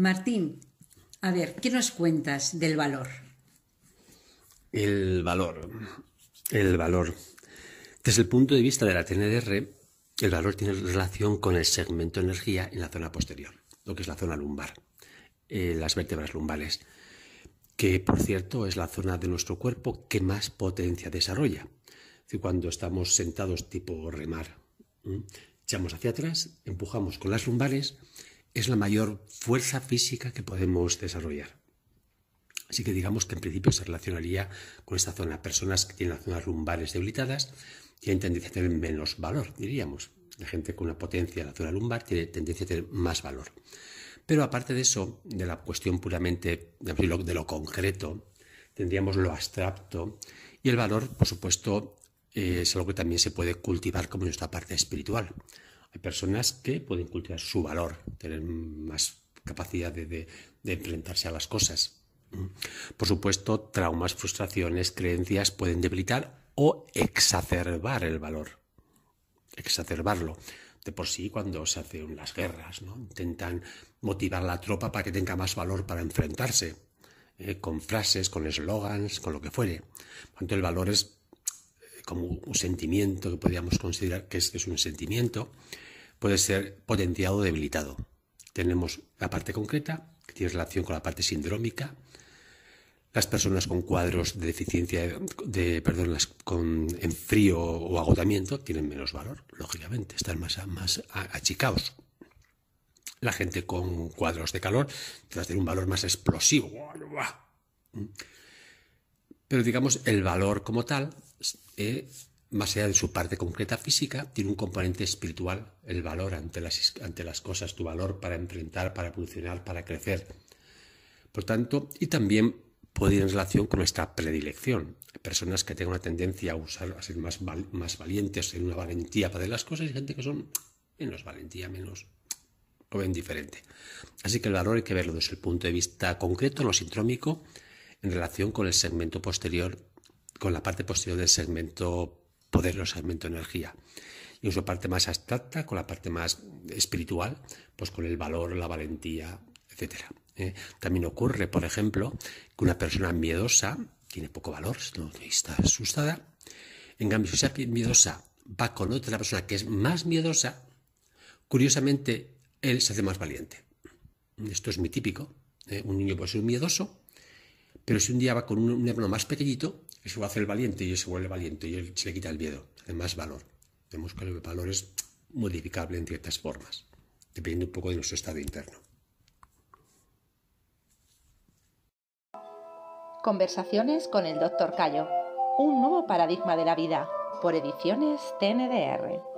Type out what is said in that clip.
Martín, a ver, ¿qué nos cuentas del valor? El valor. El valor. Desde el punto de vista de la TNR, el valor tiene relación con el segmento energía en la zona posterior, lo que es la zona lumbar, eh, las vértebras lumbales, que por cierto es la zona de nuestro cuerpo que más potencia desarrolla. cuando estamos sentados tipo remar, echamos hacia atrás, empujamos con las lumbares, es la mayor fuerza física que podemos desarrollar. Así que digamos que en principio se relacionaría con esta zona. Personas que tienen las zonas lumbares debilitadas tienen tendencia a tener menos valor, diríamos. La gente con una potencia en la zona lumbar tiene tendencia a tener más valor. Pero aparte de eso, de la cuestión puramente de lo concreto, tendríamos lo abstracto y el valor, por supuesto, eh, es algo que también se puede cultivar como nuestra parte espiritual. Hay personas que pueden cultivar su valor, tener más capacidad de enfrentarse a las cosas, por supuesto, traumas, frustraciones, creencias pueden debilitar o exacerbar el valor. Exacerbarlo. De por sí, cuando se hacen las guerras, ¿no? intentan motivar a la tropa para que tenga más valor para enfrentarse, ¿eh? con frases, con eslogans, con lo que fuere. Cuanto el valor es eh, como un sentimiento que podríamos considerar que es, que es un sentimiento, puede ser potenciado o debilitado. Tenemos la parte concreta, que tiene relación con la parte sindrómica, las personas con cuadros de deficiencia, de, perdón, las con en frío o agotamiento tienen menos valor, lógicamente, están más, más achicados. La gente con cuadros de calor tiene un valor más explosivo. Pero digamos, el valor como tal, eh, más allá de su parte concreta física, tiene un componente espiritual, el valor ante las, ante las cosas, tu valor para enfrentar, para evolucionar, para crecer. Por tanto, y también puede ir en relación con nuestra predilección. Personas que tengan una tendencia a usar, a ser más, más valientes, en una valentía para hacer las cosas, y gente que son menos valentía, menos lo ven diferente. Así que el valor hay que verlo desde el punto de vista concreto, lo sintrómico, en relación con el segmento posterior, con la parte posterior del segmento poder o segmento energía. Y en su parte más abstracta, con la parte más espiritual, pues con el valor, la valentía, etcétera. ¿eh? También ocurre, por ejemplo, que una persona miedosa tiene poco valor, está asustada. En cambio, si esa miedosa va con otra persona que es más miedosa, curiosamente él se hace más valiente. Esto es muy típico. ¿eh? Un niño puede ser miedoso, pero si un día va con un, hermano más pequeñito, eso va a hacer el valiente y se vuelve valiente y él se le quita el miedo, hace más valor. Vemos que el valor es modificable en ciertas formas, dependiendo un poco de nuestro estado interno. Conversaciones con el Dr. Cayo. Un nuevo paradigma de la vida. Por ediciones TNDR.